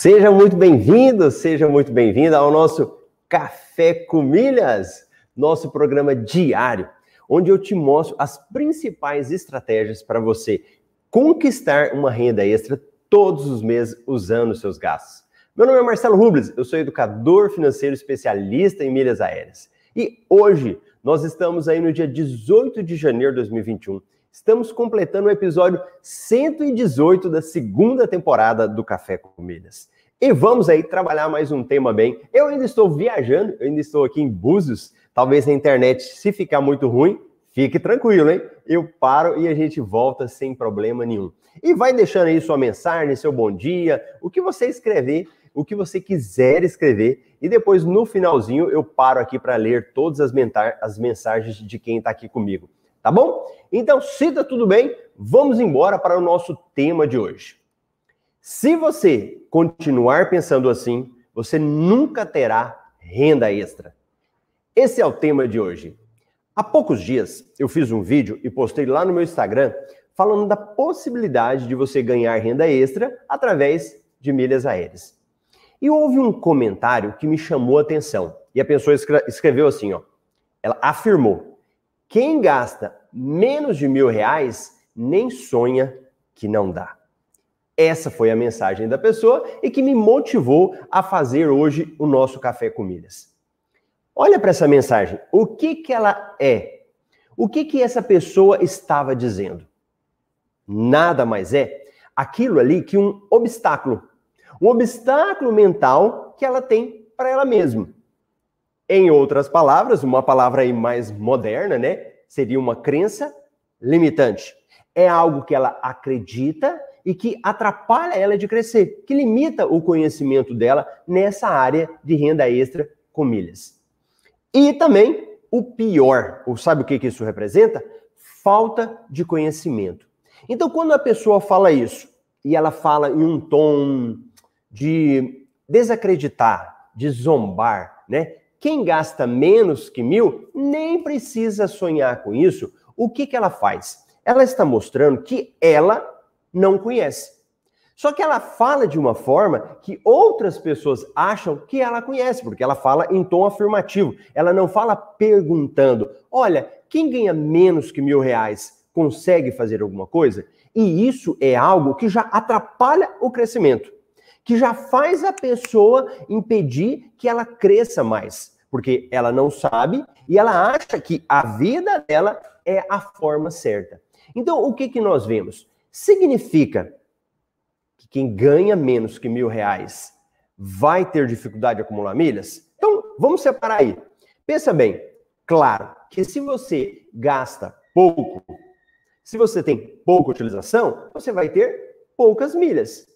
Seja muito bem-vindo, seja muito bem-vinda ao nosso Café com Milhas, nosso programa diário, onde eu te mostro as principais estratégias para você conquistar uma renda extra todos os meses usando seus gastos. Meu nome é Marcelo Rubles, eu sou educador financeiro especialista em milhas aéreas. E hoje nós estamos aí no dia 18 de janeiro de 2021 Estamos completando o episódio 118 da segunda temporada do Café com Milhas. E vamos aí trabalhar mais um tema bem. Eu ainda estou viajando, eu ainda estou aqui em Búzios. Talvez na internet, se ficar muito ruim, fique tranquilo, hein? Eu paro e a gente volta sem problema nenhum. E vai deixando aí sua mensagem, seu bom dia, o que você escrever, o que você quiser escrever. E depois, no finalzinho, eu paro aqui para ler todas as, as mensagens de quem está aqui comigo tá bom? Então, se tá tudo bem, vamos embora para o nosso tema de hoje. Se você continuar pensando assim, você nunca terá renda extra. Esse é o tema de hoje. Há poucos dias eu fiz um vídeo e postei lá no meu Instagram falando da possibilidade de você ganhar renda extra através de milhas aéreas. E houve um comentário que me chamou a atenção. E a pessoa escreveu assim, ó. Ela afirmou: quem gasta menos de mil reais nem sonha que não dá. Essa foi a mensagem da pessoa e que me motivou a fazer hoje o nosso Café com Milhas. Olha para essa mensagem. O que, que ela é? O que, que essa pessoa estava dizendo? Nada mais é aquilo ali que um obstáculo. Um obstáculo mental que ela tem para ela mesma. Em outras palavras, uma palavra aí mais moderna, né? Seria uma crença limitante. É algo que ela acredita e que atrapalha ela de crescer, que limita o conhecimento dela nessa área de renda extra com milhas. E também o pior, sabe o que, que isso representa? Falta de conhecimento. Então, quando a pessoa fala isso e ela fala em um tom de desacreditar, de zombar, né? Quem gasta menos que mil nem precisa sonhar com isso. O que, que ela faz? Ela está mostrando que ela não conhece. Só que ela fala de uma forma que outras pessoas acham que ela conhece, porque ela fala em tom afirmativo. Ela não fala perguntando: olha, quem ganha menos que mil reais consegue fazer alguma coisa? E isso é algo que já atrapalha o crescimento que já faz a pessoa impedir que ela cresça mais, porque ela não sabe e ela acha que a vida dela é a forma certa. Então, o que, que nós vemos? Significa que quem ganha menos que mil reais vai ter dificuldade de acumular milhas? Então, vamos separar aí. Pensa bem, claro que se você gasta pouco, se você tem pouca utilização, você vai ter poucas milhas.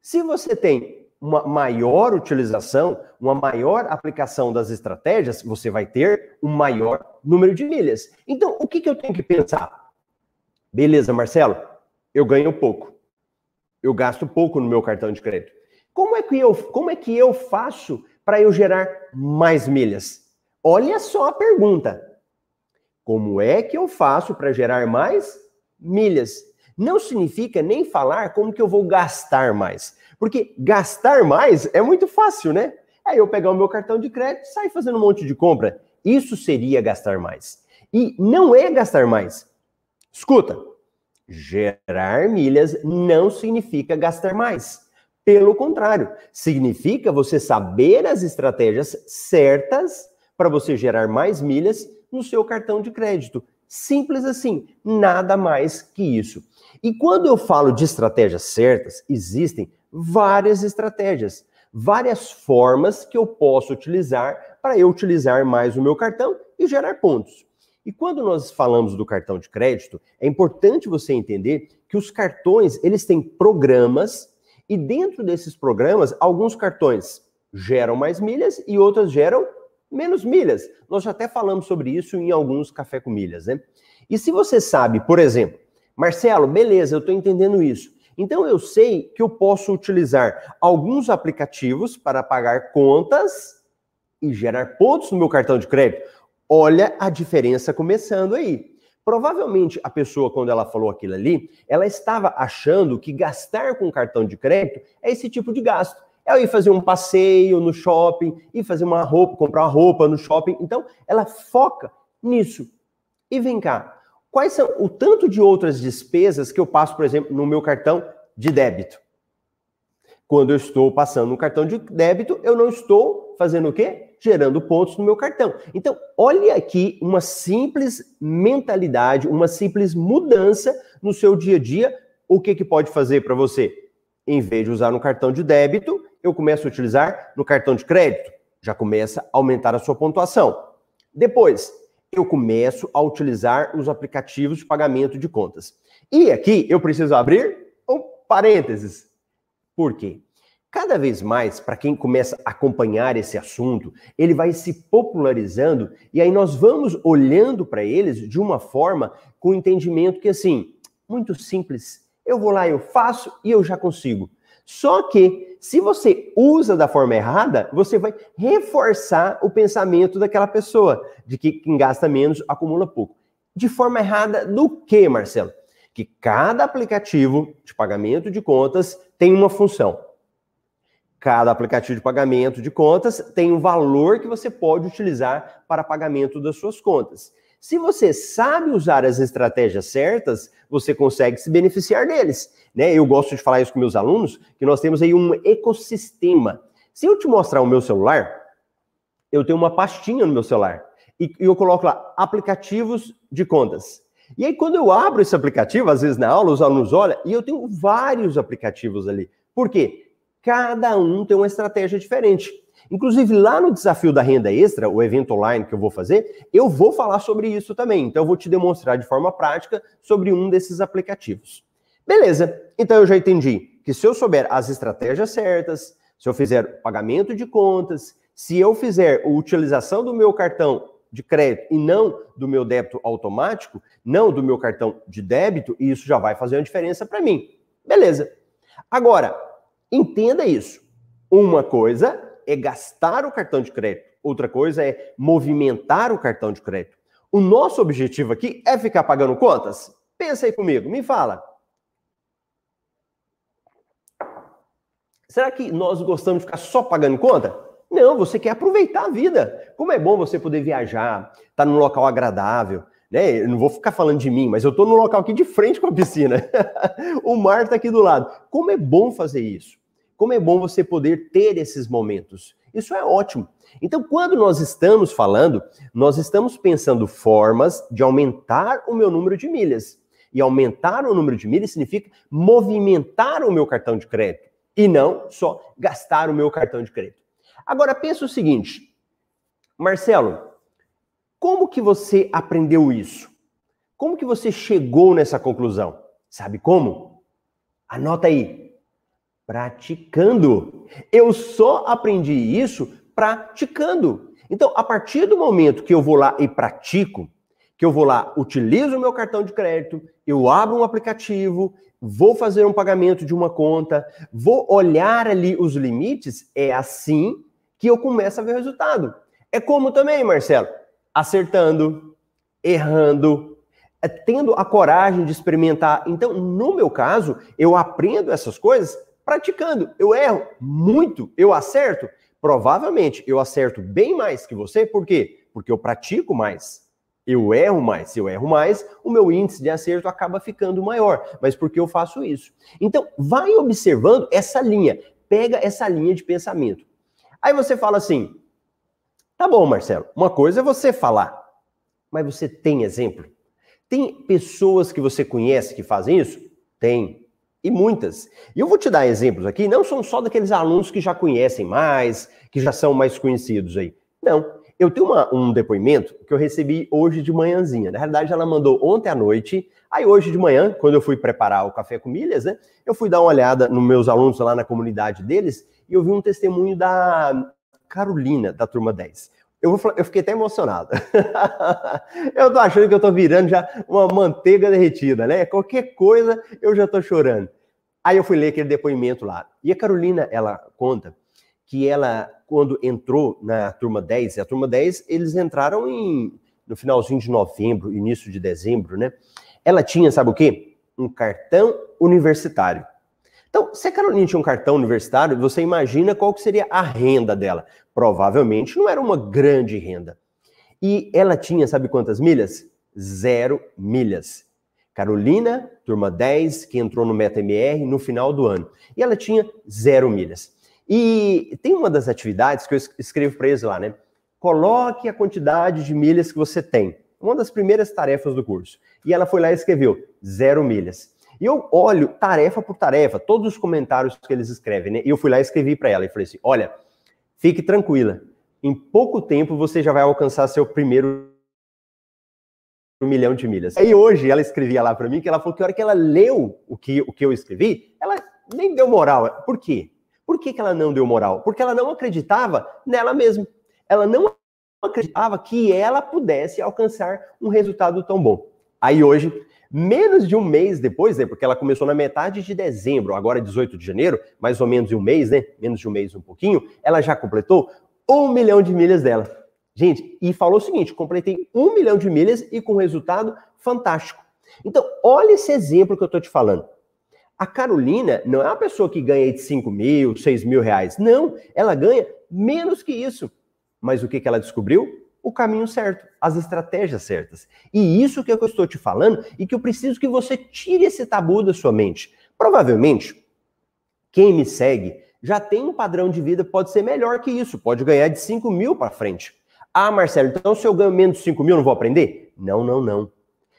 Se você tem uma maior utilização, uma maior aplicação das estratégias, você vai ter um maior número de milhas. Então, o que, que eu tenho que pensar? Beleza, Marcelo, eu ganho pouco. Eu gasto pouco no meu cartão de crédito. Como é que eu, como é que eu faço para eu gerar mais milhas? Olha só a pergunta. Como é que eu faço para gerar mais milhas? Não significa nem falar como que eu vou gastar mais. Porque gastar mais é muito fácil, né? É eu pegar o meu cartão de crédito e sair fazendo um monte de compra. Isso seria gastar mais. E não é gastar mais. Escuta, gerar milhas não significa gastar mais. Pelo contrário, significa você saber as estratégias certas para você gerar mais milhas no seu cartão de crédito. Simples assim, nada mais que isso. E quando eu falo de estratégias certas, existem várias estratégias, várias formas que eu posso utilizar para eu utilizar mais o meu cartão e gerar pontos. E quando nós falamos do cartão de crédito, é importante você entender que os cartões, eles têm programas e dentro desses programas, alguns cartões geram mais milhas e outros geram menos milhas. Nós já até falamos sobre isso em alguns café com milhas, né? E se você sabe, por exemplo, Marcelo, beleza, eu estou entendendo isso. Então eu sei que eu posso utilizar alguns aplicativos para pagar contas e gerar pontos no meu cartão de crédito. Olha a diferença começando aí. Provavelmente a pessoa, quando ela falou aquilo ali, ela estava achando que gastar com cartão de crédito é esse tipo de gasto. É ir fazer um passeio no shopping, ir fazer uma roupa, comprar uma roupa no shopping. Então, ela foca nisso. E vem cá, quais são o tanto de outras despesas que eu passo, por exemplo, no meu cartão de débito? Quando eu estou passando um cartão de débito, eu não estou fazendo o quê? Gerando pontos no meu cartão. Então, olha aqui uma simples mentalidade, uma simples mudança no seu dia a dia. O que, que pode fazer para você? Em vez de usar no cartão de débito, eu começo a utilizar no cartão de crédito. Já começa a aumentar a sua pontuação. Depois, eu começo a utilizar os aplicativos de pagamento de contas. E aqui eu preciso abrir um parênteses. Por quê? Cada vez mais, para quem começa a acompanhar esse assunto, ele vai se popularizando e aí nós vamos olhando para eles de uma forma com entendimento que, assim, muito simples. Eu vou lá, eu faço e eu já consigo. Só que, se você usa da forma errada, você vai reforçar o pensamento daquela pessoa, de que quem gasta menos acumula pouco. De forma errada do que, Marcelo? Que cada aplicativo de pagamento de contas tem uma função. Cada aplicativo de pagamento de contas tem um valor que você pode utilizar para pagamento das suas contas. Se você sabe usar as estratégias certas, você consegue se beneficiar deles. Né? Eu gosto de falar isso com meus alunos, que nós temos aí um ecossistema. Se eu te mostrar o meu celular, eu tenho uma pastinha no meu celular e eu coloco lá aplicativos de contas. E aí, quando eu abro esse aplicativo, às vezes na aula, os alunos olham e eu tenho vários aplicativos ali. Por quê? Cada um tem uma estratégia diferente. Inclusive, lá no desafio da renda extra, o evento online que eu vou fazer, eu vou falar sobre isso também. Então, eu vou te demonstrar de forma prática sobre um desses aplicativos. Beleza, então eu já entendi que se eu souber as estratégias certas, se eu fizer pagamento de contas, se eu fizer a utilização do meu cartão de crédito e não do meu débito automático, não do meu cartão de débito, isso já vai fazer uma diferença para mim. Beleza. Agora, entenda isso. Uma coisa é gastar o cartão de crédito, outra coisa é movimentar o cartão de crédito. O nosso objetivo aqui é ficar pagando contas? Pensa aí comigo, me fala. Será que nós gostamos de ficar só pagando conta? Não, você quer aproveitar a vida. Como é bom você poder viajar, estar tá num local agradável. Né? Eu não vou ficar falando de mim, mas eu estou num local aqui de frente com a piscina. o mar está aqui do lado. Como é bom fazer isso. Como é bom você poder ter esses momentos. Isso é ótimo. Então, quando nós estamos falando, nós estamos pensando formas de aumentar o meu número de milhas. E aumentar o número de milhas significa movimentar o meu cartão de crédito e não só gastar o meu cartão de crédito. Agora pensa o seguinte, Marcelo, como que você aprendeu isso? Como que você chegou nessa conclusão? Sabe como? Anota aí. Praticando. Eu só aprendi isso praticando. Então, a partir do momento que eu vou lá e pratico, que eu vou lá, utilizo o meu cartão de crédito, eu abro um aplicativo, vou fazer um pagamento de uma conta, vou olhar ali os limites, é assim que eu começo a ver o resultado. É como também, Marcelo, acertando, errando, é tendo a coragem de experimentar. Então, no meu caso, eu aprendo essas coisas praticando. Eu erro muito, eu acerto. Provavelmente eu acerto bem mais que você, por quê? Porque eu pratico mais. Eu erro mais. Se eu erro mais, o meu índice de acerto acaba ficando maior. Mas por que eu faço isso? Então, vai observando essa linha. Pega essa linha de pensamento. Aí você fala assim: tá bom, Marcelo, uma coisa é você falar, mas você tem exemplo? Tem pessoas que você conhece que fazem isso? Tem. E muitas. E eu vou te dar exemplos aqui, não são só daqueles alunos que já conhecem mais, que já são mais conhecidos aí. Não. Eu tenho uma, um depoimento que eu recebi hoje de manhãzinha. Na realidade, ela mandou ontem à noite. Aí, hoje de manhã, quando eu fui preparar o café com milhas, né? Eu fui dar uma olhada nos meus alunos lá na comunidade deles e eu vi um testemunho da Carolina, da turma 10. Eu, eu fiquei até emocionado. eu tô achando que eu tô virando já uma manteiga derretida, né? Qualquer coisa eu já tô chorando. Aí eu fui ler aquele depoimento lá. E a Carolina, ela conta que ela, quando entrou na turma 10, a turma 10, eles entraram em no finalzinho de novembro, início de dezembro, né? Ela tinha, sabe o quê? Um cartão universitário. Então, se a Carolina tinha um cartão universitário, você imagina qual que seria a renda dela. Provavelmente não era uma grande renda. E ela tinha, sabe quantas milhas? Zero milhas. Carolina, turma 10, que entrou no MetaMR no final do ano. E ela tinha zero milhas. E tem uma das atividades que eu escrevo para eles lá, né? Coloque a quantidade de milhas que você tem. Uma das primeiras tarefas do curso. E ela foi lá e escreveu zero milhas. E eu olho tarefa por tarefa, todos os comentários que eles escrevem, né? E eu fui lá e escrevi para ela e falei assim: olha, fique tranquila, em pouco tempo você já vai alcançar seu primeiro milhão de milhas. E hoje ela escrevia lá para mim que ela falou que a hora que ela leu o que, o que eu escrevi, ela nem deu moral. Por quê? Por que, que ela não deu moral? Porque ela não acreditava nela mesma. Ela não acreditava que ela pudesse alcançar um resultado tão bom. Aí hoje Menos de um mês depois, né, porque ela começou na metade de dezembro, agora 18 de janeiro, mais ou menos um mês, né? Menos de um mês, um pouquinho, ela já completou um milhão de milhas dela. Gente, e falou o seguinte: completei um milhão de milhas e com resultado fantástico. Então, olha esse exemplo que eu estou te falando. A Carolina não é uma pessoa que ganha de 5 mil, 6 mil reais. Não, ela ganha menos que isso. Mas o que, que ela descobriu? O caminho certo, as estratégias certas. E isso que, é que eu estou te falando e que eu preciso que você tire esse tabu da sua mente. Provavelmente, quem me segue já tem um padrão de vida, pode ser melhor que isso, pode ganhar de 5 mil para frente. Ah, Marcelo, então se eu ganho menos de 5 mil, não vou aprender? Não, não, não.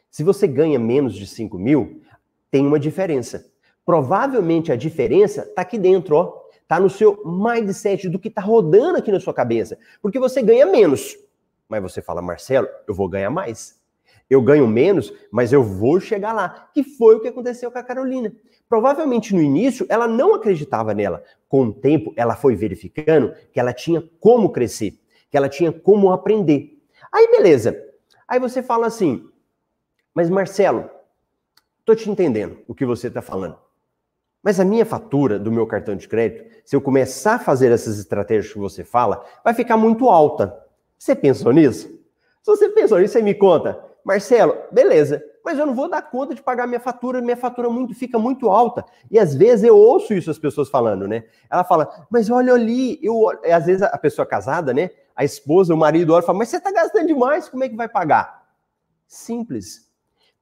Se você ganha menos de 5 mil, tem uma diferença. Provavelmente a diferença está aqui dentro, ó. Está no seu mindset do que está rodando aqui na sua cabeça. Porque você ganha menos. Mas você fala, Marcelo, eu vou ganhar mais. Eu ganho menos, mas eu vou chegar lá. Que foi o que aconteceu com a Carolina. Provavelmente no início ela não acreditava nela. Com o tempo, ela foi verificando que ela tinha como crescer, que ela tinha como aprender. Aí, beleza. Aí você fala assim, mas Marcelo, tô te entendendo o que você está falando. Mas a minha fatura do meu cartão de crédito, se eu começar a fazer essas estratégias que você fala, vai ficar muito alta. Você pensou nisso? Se você pensou nisso, você me conta. Marcelo, beleza, mas eu não vou dar conta de pagar minha fatura, minha fatura muito, fica muito alta. E às vezes eu ouço isso as pessoas falando, né? Ela fala, mas olha ali, eu, às vezes a pessoa casada, né? A esposa, o marido olha e fala, mas você está gastando demais, como é que vai pagar? Simples.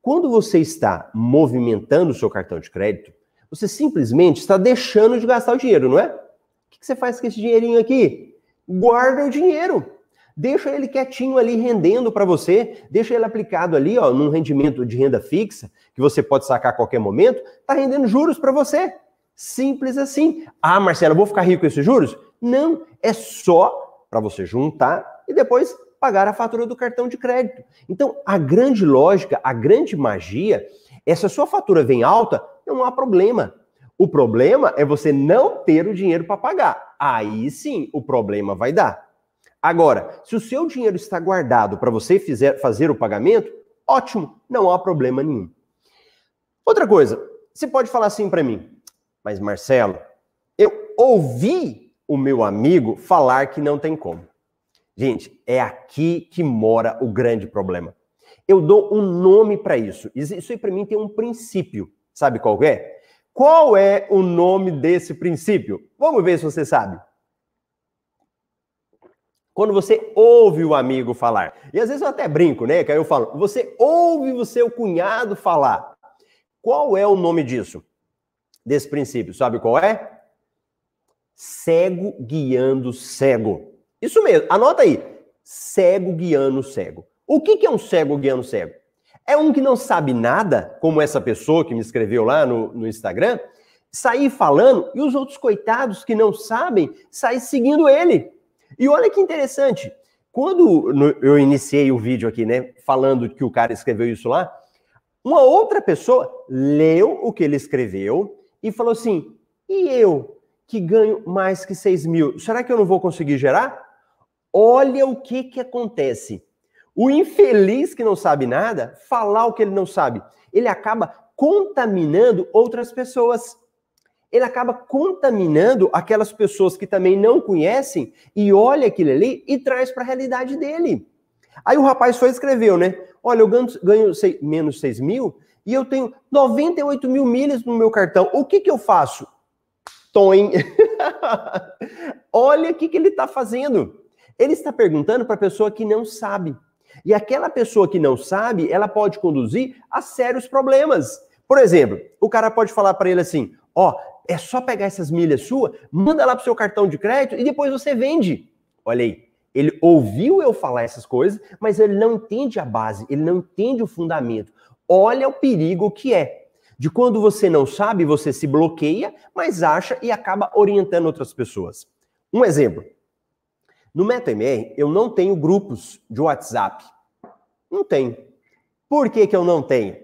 Quando você está movimentando o seu cartão de crédito, você simplesmente está deixando de gastar o dinheiro, não é? O que você faz com esse dinheirinho aqui? Guarda o dinheiro. Deixa ele quietinho ali rendendo para você, deixa ele aplicado ali, ó, num rendimento de renda fixa, que você pode sacar a qualquer momento, tá rendendo juros para você. Simples assim. Ah, Marcelo, vou ficar rico com esses juros? Não, é só para você juntar e depois pagar a fatura do cartão de crédito. Então, a grande lógica, a grande magia, é se a sua fatura vem alta, não há problema. O problema é você não ter o dinheiro para pagar. Aí sim, o problema vai dar. Agora, se o seu dinheiro está guardado para você fizer, fazer o pagamento, ótimo, não há problema nenhum. Outra coisa, você pode falar assim para mim, mas Marcelo, eu ouvi o meu amigo falar que não tem como. Gente, é aqui que mora o grande problema. Eu dou um nome para isso. Isso aí para mim tem um princípio. Sabe qual é? Qual é o nome desse princípio? Vamos ver se você sabe. Quando você ouve o amigo falar. E às vezes eu até brinco, né? Que aí eu falo, você ouve o seu cunhado falar. Qual é o nome disso? Desse princípio, sabe qual é? Cego guiando cego. Isso mesmo, anota aí. Cego guiando cego. O que, que é um cego guiando cego? É um que não sabe nada, como essa pessoa que me escreveu lá no, no Instagram, sair falando e os outros coitados que não sabem sair seguindo ele. E olha que interessante, quando eu iniciei o vídeo aqui, né, falando que o cara escreveu isso lá, uma outra pessoa leu o que ele escreveu e falou assim: e eu, que ganho mais que 6 mil, será que eu não vou conseguir gerar? Olha o que, que acontece. O infeliz que não sabe nada, falar o que ele não sabe, ele acaba contaminando outras pessoas ele acaba contaminando aquelas pessoas que também não conhecem e olha aquilo ali e traz para a realidade dele. Aí o rapaz só escreveu, né? Olha, eu ganho, ganho sei, menos 6 mil e eu tenho 98 mil milhas no meu cartão. O que, que eu faço? Tom, Olha o que, que ele está fazendo. Ele está perguntando para a pessoa que não sabe. E aquela pessoa que não sabe, ela pode conduzir a sérios problemas. Por exemplo, o cara pode falar para ele assim: ó, é só pegar essas milhas suas, manda lá pro seu cartão de crédito e depois você vende. Olha aí, ele ouviu eu falar essas coisas, mas ele não entende a base, ele não entende o fundamento. Olha o perigo que é. De quando você não sabe, você se bloqueia, mas acha e acaba orientando outras pessoas. Um exemplo. No MetaMR, eu não tenho grupos de WhatsApp. Não tenho. Por que, que eu não tenho?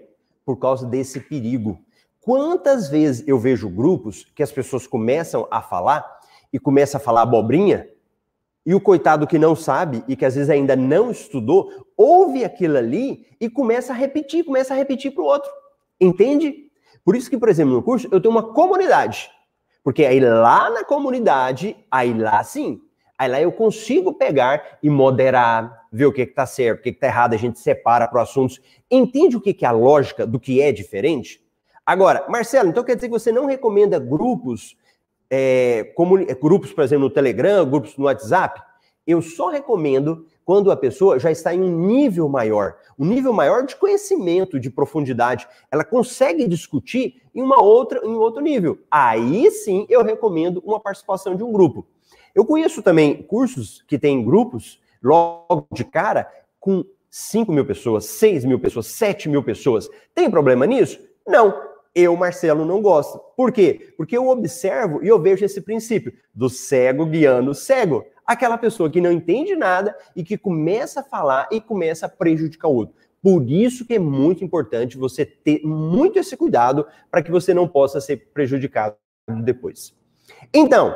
Por causa desse perigo. Quantas vezes eu vejo grupos que as pessoas começam a falar e começam a falar abobrinha, e o coitado que não sabe e que às vezes ainda não estudou, ouve aquilo ali e começa a repetir, começa a repetir para o outro. Entende? Por isso que, por exemplo, no curso eu tenho uma comunidade. Porque aí lá na comunidade, aí lá sim, aí lá eu consigo pegar e moderar, ver o que está certo, o que está errado, a gente separa para assuntos. Entende o que, que é a lógica do que é diferente? Agora, Marcelo, então quer dizer que você não recomenda grupos é, é, grupos, por exemplo, no Telegram, grupos no WhatsApp, eu só recomendo quando a pessoa já está em um nível maior, um nível maior de conhecimento, de profundidade, ela consegue discutir em uma outra, em outro nível. Aí sim eu recomendo uma participação de um grupo. Eu conheço também cursos que têm grupos logo de cara com 5 mil pessoas, 6 mil pessoas, 7 mil pessoas. Tem problema nisso? Não eu, Marcelo, não gosto. Por quê? Porque eu observo e eu vejo esse princípio do cego guiando o cego. Aquela pessoa que não entende nada e que começa a falar e começa a prejudicar o outro. Por isso que é muito importante você ter muito esse cuidado para que você não possa ser prejudicado depois. Então,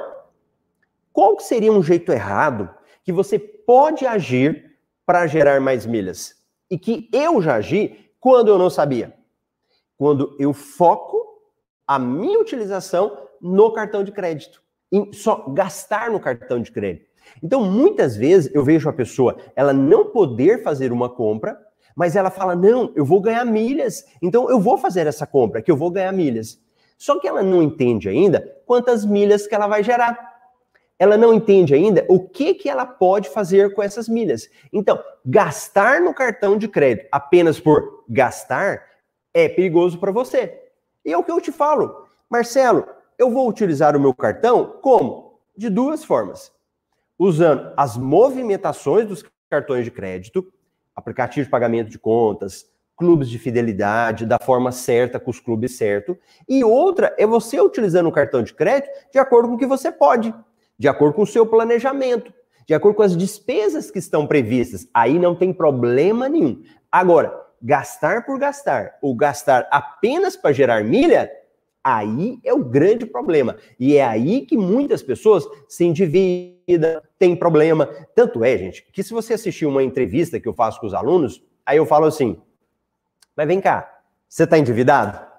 qual seria um jeito errado que você pode agir para gerar mais milhas? E que eu já agi quando eu não sabia? Quando eu foco a minha utilização no cartão de crédito, em só gastar no cartão de crédito. Então, muitas vezes eu vejo a pessoa, ela não poder fazer uma compra, mas ela fala: "Não, eu vou ganhar milhas, então eu vou fazer essa compra, que eu vou ganhar milhas". Só que ela não entende ainda quantas milhas que ela vai gerar. Ela não entende ainda o que que ela pode fazer com essas milhas. Então, gastar no cartão de crédito apenas por gastar é perigoso para você. E é o que eu te falo. Marcelo, eu vou utilizar o meu cartão como? De duas formas. Usando as movimentações dos cartões de crédito, aplicativo de pagamento de contas, clubes de fidelidade, da forma certa, com os clubes certo. E outra é você utilizando o cartão de crédito de acordo com o que você pode, de acordo com o seu planejamento, de acordo com as despesas que estão previstas. Aí não tem problema nenhum. Agora, gastar por gastar ou gastar apenas para gerar milha, aí é o grande problema. E é aí que muitas pessoas se endividam, tem problema. Tanto é, gente, que se você assistir uma entrevista que eu faço com os alunos, aí eu falo assim: mas vem cá, você está endividado?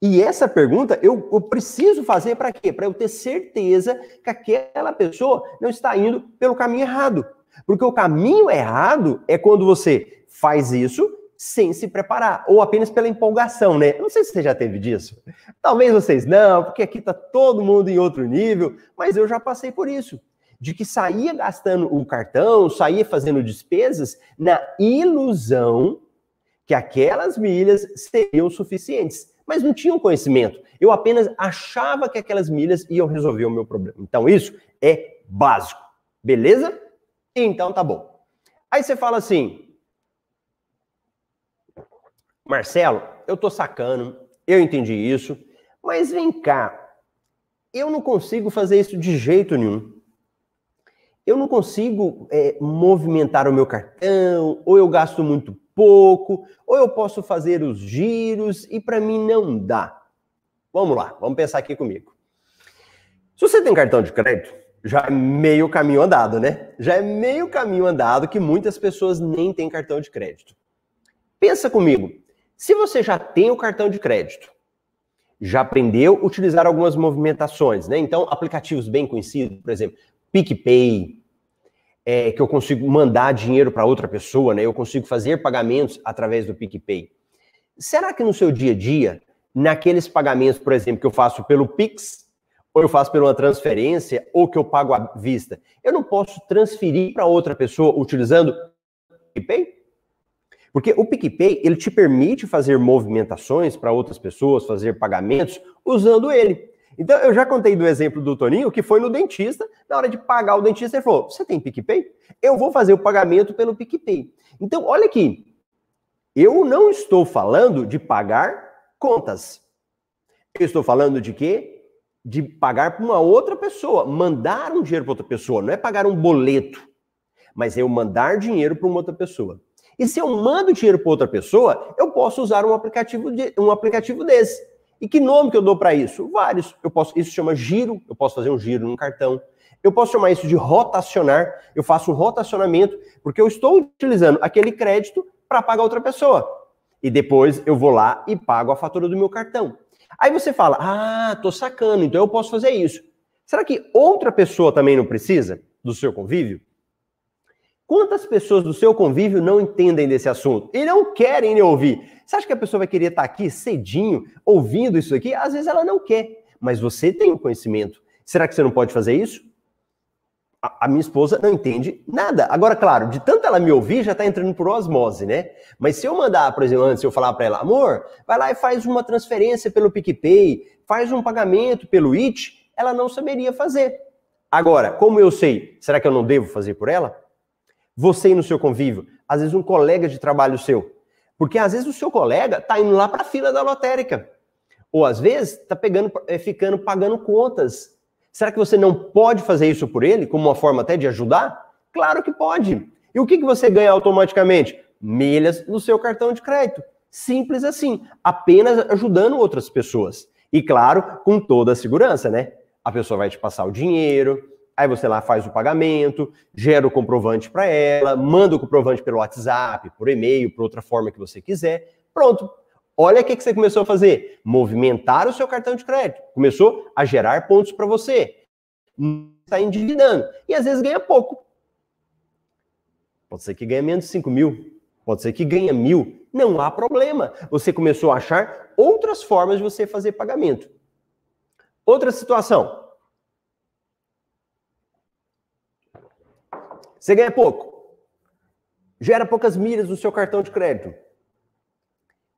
E essa pergunta eu, eu preciso fazer para quê? Para eu ter certeza que aquela pessoa não está indo pelo caminho errado. Porque o caminho errado é quando você faz isso sem se preparar, ou apenas pela empolgação, né? Não sei se você já teve disso. Talvez vocês não, porque aqui tá todo mundo em outro nível, mas eu já passei por isso. De que saía gastando o cartão, saía fazendo despesas na ilusão que aquelas milhas seriam suficientes, mas não tinham conhecimento. Eu apenas achava que aquelas milhas iam resolver o meu problema. Então isso é básico. Beleza? Então tá bom. Aí você fala assim: Marcelo, eu tô sacando, eu entendi isso, mas vem cá, eu não consigo fazer isso de jeito nenhum. Eu não consigo é, movimentar o meu cartão, ou eu gasto muito pouco, ou eu posso fazer os giros e para mim não dá. Vamos lá, vamos pensar aqui comigo. Se você tem cartão de crédito, já é meio caminho andado, né? Já é meio caminho andado que muitas pessoas nem têm cartão de crédito. Pensa comigo, se você já tem o cartão de crédito, já aprendeu a utilizar algumas movimentações, né? Então, aplicativos bem conhecidos, por exemplo, PicPay, é, que eu consigo mandar dinheiro para outra pessoa, né? Eu consigo fazer pagamentos através do PicPay. Será que no seu dia a dia, naqueles pagamentos, por exemplo, que eu faço pelo Pix, ou eu faço pela transferência, ou que eu pago à vista, eu não posso transferir para outra pessoa utilizando PicPay? Porque o PicPay, ele te permite fazer movimentações para outras pessoas, fazer pagamentos usando ele. Então, eu já contei do exemplo do Toninho, que foi no dentista, na hora de pagar o dentista, ele falou: Você tem PicPay? Eu vou fazer o pagamento pelo PicPay. Então, olha aqui. Eu não estou falando de pagar contas. Eu estou falando de quê? De pagar para uma outra pessoa, mandar um dinheiro para outra pessoa. Não é pagar um boleto, mas é eu mandar dinheiro para uma outra pessoa. E se eu mando dinheiro para outra pessoa, eu posso usar um aplicativo, de, um aplicativo desse. E que nome que eu dou para isso? Vários. Eu posso, isso chama giro, eu posso fazer um giro num cartão. Eu posso chamar isso de rotacionar, eu faço um rotacionamento, porque eu estou utilizando aquele crédito para pagar outra pessoa. E depois eu vou lá e pago a fatura do meu cartão. Aí você fala: "Ah, tô sacando, então eu posso fazer isso". Será que outra pessoa também não precisa do seu convívio? Quantas pessoas do seu convívio não entendem desse assunto e não querem ouvir? Você acha que a pessoa vai querer estar aqui cedinho, ouvindo isso aqui? Às vezes ela não quer, mas você tem o conhecimento. Será que você não pode fazer isso? A, minha esposa não entende nada. Agora, claro, de tanto ela me ouvir, já está entrando por osmose, né? Mas se eu mandar, por exemplo, antes eu falar para ela, amor, vai lá e faz uma transferência pelo PicPay, faz um pagamento pelo IT, ela não saberia fazer. Agora, como eu sei, será que eu não devo fazer por ela? Você e no seu convívio, às vezes um colega de trabalho seu, porque às vezes o seu colega está indo lá para a fila da lotérica. Ou às vezes está pegando, é, ficando pagando contas. Será que você não pode fazer isso por ele, como uma forma até de ajudar? Claro que pode. E o que, que você ganha automaticamente? Milhas no seu cartão de crédito. Simples assim, apenas ajudando outras pessoas. E claro, com toda a segurança, né? A pessoa vai te passar o dinheiro, Aí você lá faz o pagamento, gera o comprovante para ela, manda o comprovante pelo WhatsApp, por e-mail, por outra forma que você quiser. Pronto. Olha o que, você começou a fazer. Movimentar o seu cartão de crédito. Começou a gerar pontos para você. Está endividando. E às vezes ganha pouco. Pode ser que ganhe menos de 5 mil. Pode ser que ganhe mil. Não há problema. Você começou a achar outras formas de você fazer pagamento. Outra situação. Você ganha pouco. Gera poucas milhas no seu cartão de crédito.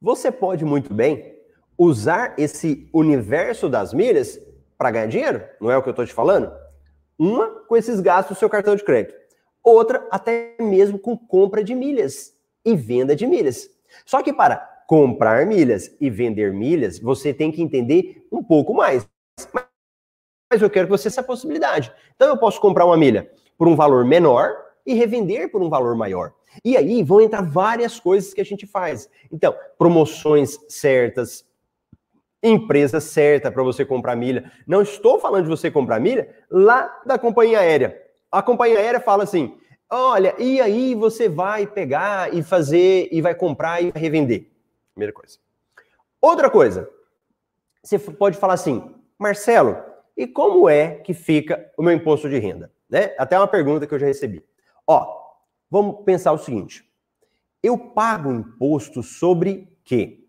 Você pode muito bem usar esse universo das milhas para ganhar dinheiro, não é o que eu estou te falando? Uma com esses gastos do seu cartão de crédito. Outra até mesmo com compra de milhas e venda de milhas. Só que para comprar milhas e vender milhas, você tem que entender um pouco mais. Mas eu quero que você essa possibilidade. Então eu posso comprar uma milha por um valor menor e revender por um valor maior. E aí vão entrar várias coisas que a gente faz. Então, promoções certas, empresa certa para você comprar milha. Não estou falando de você comprar milha lá da companhia aérea. A companhia aérea fala assim: olha, e aí você vai pegar e fazer, e vai comprar e vai revender. Primeira coisa. Outra coisa, você pode falar assim, Marcelo, e como é que fica o meu imposto de renda? Né? Até uma pergunta que eu já recebi. Ó, vamos pensar o seguinte: eu pago imposto sobre quê?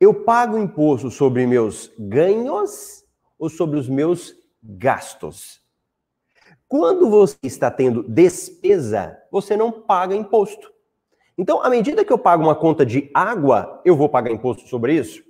Eu pago imposto sobre meus ganhos ou sobre os meus gastos? Quando você está tendo despesa, você não paga imposto. Então, à medida que eu pago uma conta de água, eu vou pagar imposto sobre isso?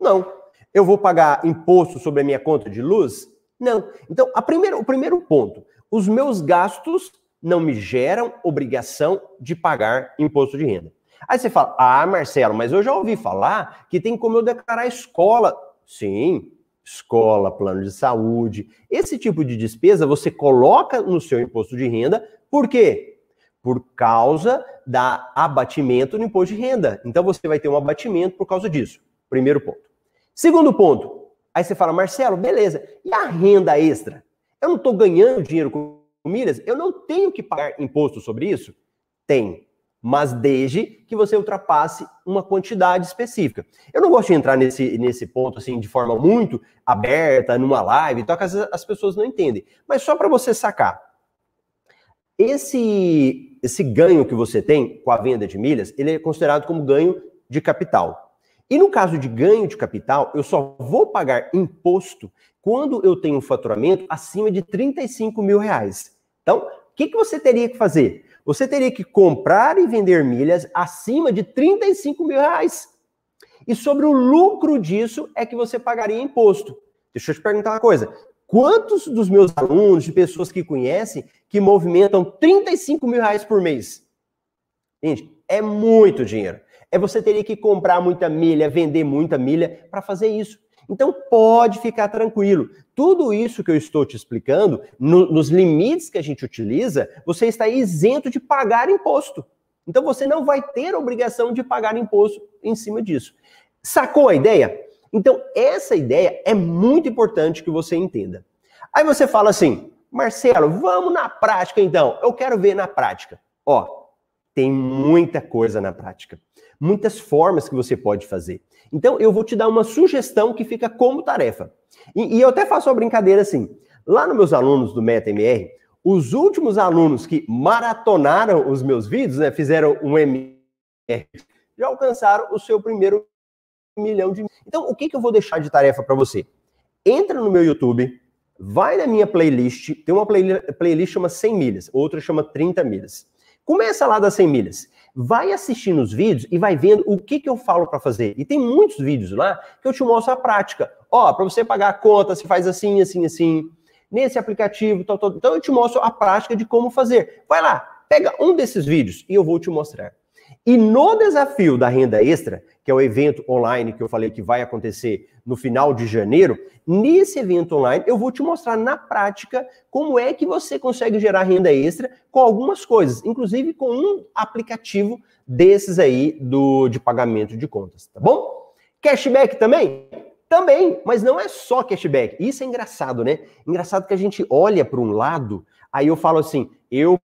Não. Eu vou pagar imposto sobre a minha conta de luz? Não. Então, a primeira, o primeiro ponto, os meus gastos não me geram obrigação de pagar imposto de renda. Aí você fala, ah, Marcelo, mas eu já ouvi falar que tem como eu declarar escola. Sim, escola, plano de saúde. Esse tipo de despesa você coloca no seu imposto de renda, por quê? Por causa da abatimento no imposto de renda. Então você vai ter um abatimento por causa disso. Primeiro ponto. Segundo ponto, aí você fala, Marcelo, beleza, e a renda extra? Eu não estou ganhando dinheiro com milhas, eu não tenho que pagar imposto sobre isso? Tem. Mas desde que você ultrapasse uma quantidade específica. Eu não gosto de entrar nesse, nesse ponto assim de forma muito aberta, numa live, então as, as pessoas não entendem. Mas só para você sacar. esse, esse ganho que você tem com a venda de milhas, ele é considerado como ganho de capital. E no caso de ganho de capital, eu só vou pagar imposto quando eu tenho um faturamento acima de 35 mil reais. Então, o que, que você teria que fazer? Você teria que comprar e vender milhas acima de 35 mil reais. E sobre o lucro disso é que você pagaria imposto. Deixa eu te perguntar uma coisa. Quantos dos meus alunos, de pessoas que conhecem, que movimentam 35 mil reais por mês? Gente, é muito dinheiro. É você teria que comprar muita milha, vender muita milha para fazer isso. Então pode ficar tranquilo. Tudo isso que eu estou te explicando, no, nos limites que a gente utiliza, você está isento de pagar imposto. Então você não vai ter obrigação de pagar imposto em cima disso. Sacou a ideia? Então essa ideia é muito importante que você entenda. Aí você fala assim, Marcelo, vamos na prática então. Eu quero ver na prática. Ó, tem muita coisa na prática muitas formas que você pode fazer. Então, eu vou te dar uma sugestão que fica como tarefa. E, e eu até faço uma brincadeira assim. Lá nos meus alunos do MetaMR, os últimos alunos que maratonaram os meus vídeos, né, fizeram um MR, já alcançaram o seu primeiro milhão de. Então, o que, que eu vou deixar de tarefa para você? Entra no meu YouTube, vai na minha playlist, tem uma play, playlist chama 100 milhas, outra chama 30 milhas. Começa lá das 100 milhas vai assistindo os vídeos e vai vendo o que, que eu falo para fazer. E tem muitos vídeos lá que eu te mostro a prática. Ó, para você pagar a conta, se faz assim, assim, assim. Nesse aplicativo, tal, tal. Então eu te mostro a prática de como fazer. Vai lá, pega um desses vídeos e eu vou te mostrar. E no desafio da renda extra, que é o evento online que eu falei que vai acontecer no final de janeiro, nesse evento online eu vou te mostrar na prática como é que você consegue gerar renda extra com algumas coisas, inclusive com um aplicativo desses aí do de pagamento de contas, tá bom? Cashback também? Também, mas não é só cashback. Isso é engraçado, né? Engraçado que a gente olha para um lado, aí eu falo assim, eu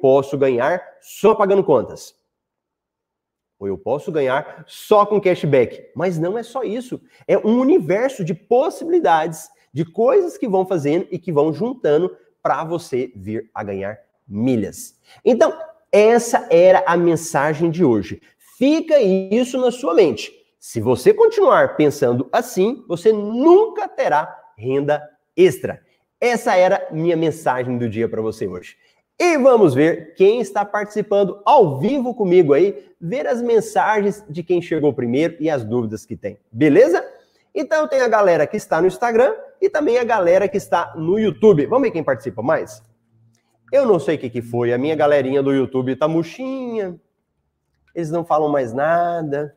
posso ganhar só pagando contas. Ou eu posso ganhar só com cashback. Mas não é só isso. É um universo de possibilidades, de coisas que vão fazendo e que vão juntando para você vir a ganhar milhas. Então, essa era a mensagem de hoje. Fica isso na sua mente. Se você continuar pensando assim, você nunca terá renda extra. Essa era minha mensagem do dia para você hoje. E vamos ver quem está participando ao vivo comigo aí, ver as mensagens de quem chegou primeiro e as dúvidas que tem. Beleza? Então tem a galera que está no Instagram e também a galera que está no YouTube. Vamos ver quem participa mais? Eu não sei o que, que foi, a minha galerinha do YouTube tá murchinha. Eles não falam mais nada.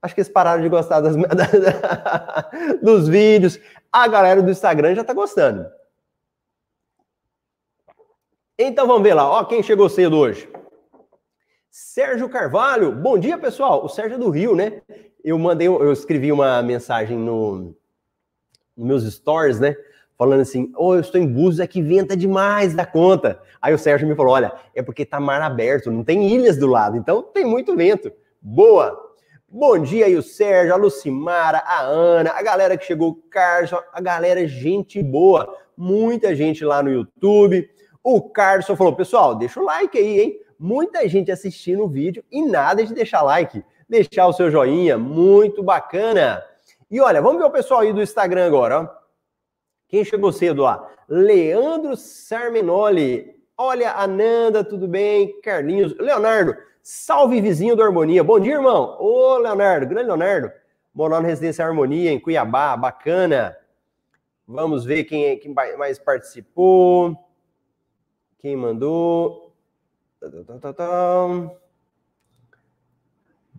Acho que eles pararam de gostar das, dos vídeos. A galera do Instagram já tá gostando. Então vamos ver lá, ó, quem chegou cedo hoje. Sérgio Carvalho, bom dia pessoal. O Sérgio é do Rio, né? Eu mandei, eu escrevi uma mensagem no, nos meus stories, né? Falando assim, ô, oh, eu estou em Búzios, é que venta demais da conta. Aí o Sérgio me falou, olha, é porque tá mar aberto, não tem ilhas do lado, então tem muito vento. Boa! Bom dia aí o Sérgio, a Lucimara, a Ana, a galera que chegou, o Carlos, a galera gente boa, muita gente lá no YouTube. O Carson falou: pessoal, deixa o like aí, hein? Muita gente assistindo o vídeo e nada de deixar like, deixar o seu joinha, muito bacana. E olha, vamos ver o pessoal aí do Instagram agora, ó. Quem chegou cedo lá? Leandro Sarmenoli. Olha, Ananda, tudo bem? Carlinhos, Leonardo, salve vizinho do Harmonia. Bom dia, irmão. Ô, Leonardo, grande Leonardo. Morando na Residência Harmonia, em Cuiabá, bacana. Vamos ver quem, é, quem mais participou. Quem mandou?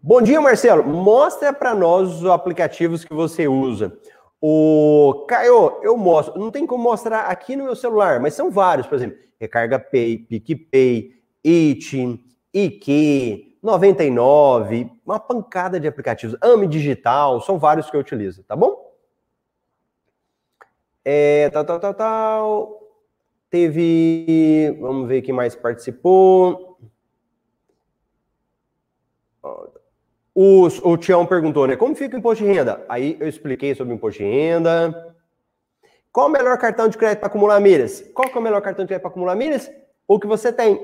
Bom dia, Marcelo. Mostra para nós os aplicativos que você usa. O Caio, eu mostro. Não tem como mostrar aqui no meu celular, mas são vários, por exemplo, Recarga Pay, PicPay, It, IQ, 99, uma pancada de aplicativos. Ame Digital, são vários que eu utilizo, tá bom? É, tal, tal, tal, tal. Teve. Vamos ver quem mais participou. O, o Tião perguntou, né? Como fica o imposto de renda? Aí eu expliquei sobre o imposto de renda. Qual o melhor cartão de crédito para acumular milhas? Qual é o melhor cartão de crédito para acumular milhas? ou que você tem.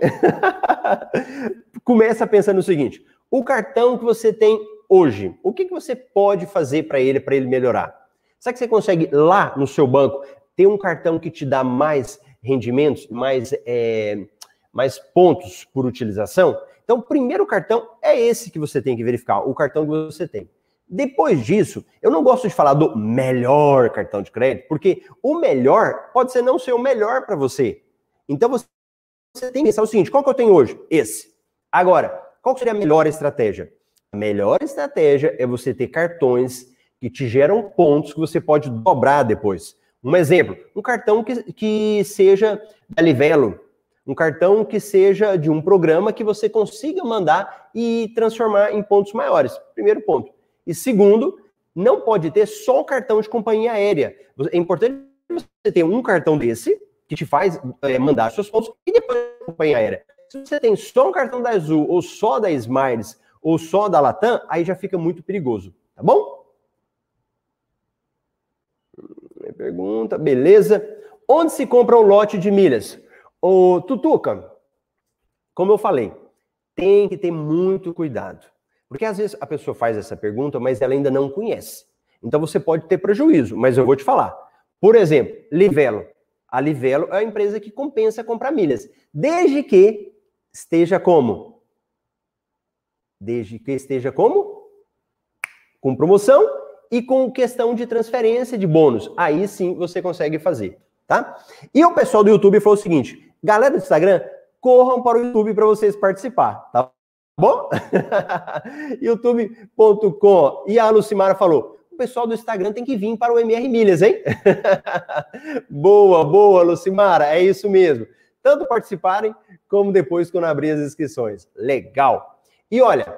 Começa pensando no seguinte: o cartão que você tem hoje, o que, que você pode fazer para ele, para ele melhorar? Será que você consegue lá no seu banco ter um cartão que te dá mais rendimentos, mais, é, mais pontos por utilização? Então, o primeiro cartão é esse que você tem que verificar, o cartão que você tem. Depois disso, eu não gosto de falar do melhor cartão de crédito, porque o melhor pode ser não ser o melhor para você. Então você tem que pensar o seguinte: qual que eu tenho hoje? Esse. Agora, qual seria a melhor estratégia? A melhor estratégia é você ter cartões que te geram pontos que você pode dobrar depois. Um exemplo, um cartão que, que seja da Livelo, um cartão que seja de um programa que você consiga mandar e transformar em pontos maiores. Primeiro ponto. E segundo, não pode ter só o cartão de companhia aérea. É importante você ter um cartão desse, que te faz é, mandar seus pontos, e depois a companhia aérea. Se você tem só um cartão da Azul, ou só da Smiles, ou só da Latam, aí já fica muito perigoso, tá bom? Pergunta, beleza. Onde se compra um lote de milhas? Ô, Tutuca, como eu falei, tem que ter muito cuidado. Porque às vezes a pessoa faz essa pergunta, mas ela ainda não conhece. Então você pode ter prejuízo, mas eu vou te falar. Por exemplo, Livelo. A Livelo é a empresa que compensa comprar milhas, desde que esteja como? Desde que esteja como? Com promoção e com questão de transferência de bônus. Aí sim você consegue fazer, tá? E o pessoal do YouTube falou o seguinte: galera do Instagram, corram para o YouTube para vocês participar, tá bom? youtube.com. E a Lucimara falou: o pessoal do Instagram tem que vir para o MR Milhas, hein? boa, boa, Lucimara, é isso mesmo. Tanto participarem, como depois quando abrir as inscrições. Legal. E olha,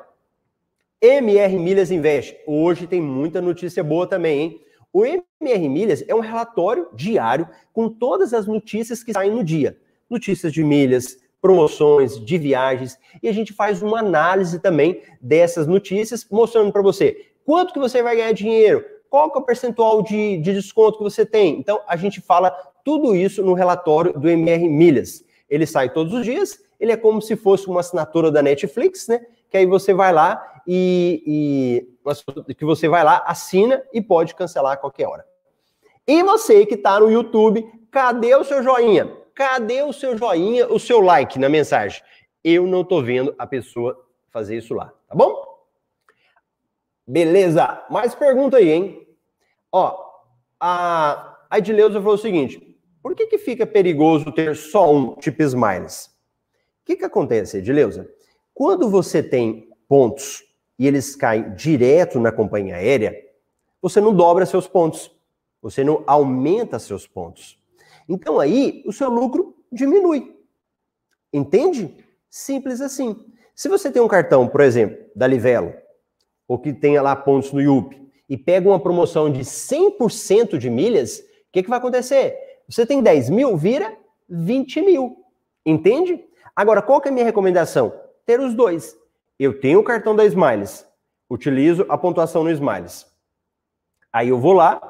MR Milhas Investe. Hoje tem muita notícia boa também, hein? O MR Milhas é um relatório diário com todas as notícias que saem no dia. Notícias de milhas, promoções, de viagens, e a gente faz uma análise também dessas notícias, mostrando para você quanto que você vai ganhar dinheiro, qual que é o percentual de, de desconto que você tem. Então, a gente fala tudo isso no relatório do MR Milhas. Ele sai todos os dias, ele é como se fosse uma assinatura da Netflix, né? Que aí você vai lá e, e que você vai lá, assina e pode cancelar a qualquer hora. E você que está no YouTube, cadê o seu joinha? Cadê o seu joinha, o seu like na mensagem? Eu não tô vendo a pessoa fazer isso lá, tá bom? Beleza. Mais pergunta aí, hein? Ó, a Edileuza falou o seguinte: por que, que fica perigoso ter só um tipo Smiles? O que, que acontece, Edileuza? Quando você tem pontos e eles caem direto na companhia aérea, você não dobra seus pontos, você não aumenta seus pontos. Então aí o seu lucro diminui. Entende? Simples assim. Se você tem um cartão, por exemplo, da Livelo, ou que tenha lá pontos no IUP, e pega uma promoção de 100% de milhas, o que, que vai acontecer? Você tem 10 mil, vira 20 mil. Entende? Agora, qual que é a minha recomendação? Ter os dois. Eu tenho o cartão da Smiles, utilizo a pontuação no Smiles. Aí eu vou lá,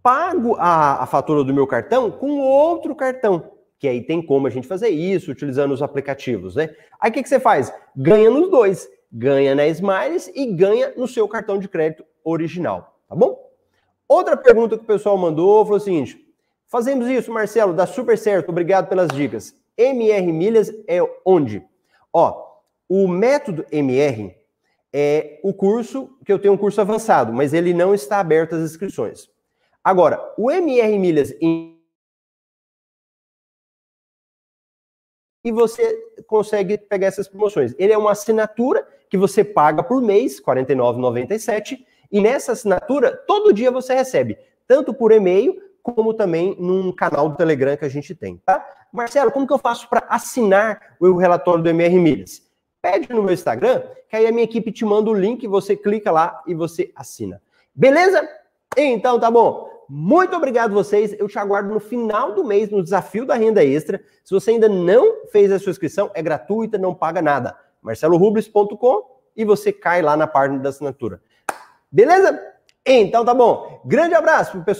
pago a, a fatura do meu cartão com outro cartão. Que aí tem como a gente fazer isso utilizando os aplicativos, né? Aí o que, que você faz? Ganha nos dois. Ganha na Smiles e ganha no seu cartão de crédito original, tá bom? Outra pergunta que o pessoal mandou foi o seguinte: fazemos isso, Marcelo, dá super certo, obrigado pelas dicas. MR Milhas é onde? Ó, o método MR é o curso que eu tenho um curso avançado, mas ele não está aberto às inscrições. Agora, o MR Milhas em... e você consegue pegar essas promoções. Ele é uma assinatura que você paga por mês, R$ 49,97, e nessa assinatura, todo dia você recebe, tanto por e-mail, como também num canal do Telegram que a gente tem, tá? Marcelo, como que eu faço para assinar o relatório do MR Milhas? Pede no meu Instagram, que aí a minha equipe te manda o link, você clica lá e você assina. Beleza? Então tá bom. Muito obrigado vocês. Eu te aguardo no final do mês no desafio da renda extra. Se você ainda não fez a sua inscrição, é gratuita, não paga nada. marcelorubles.com e você cai lá na página da assinatura. Beleza? Então tá bom. Grande abraço pro pessoal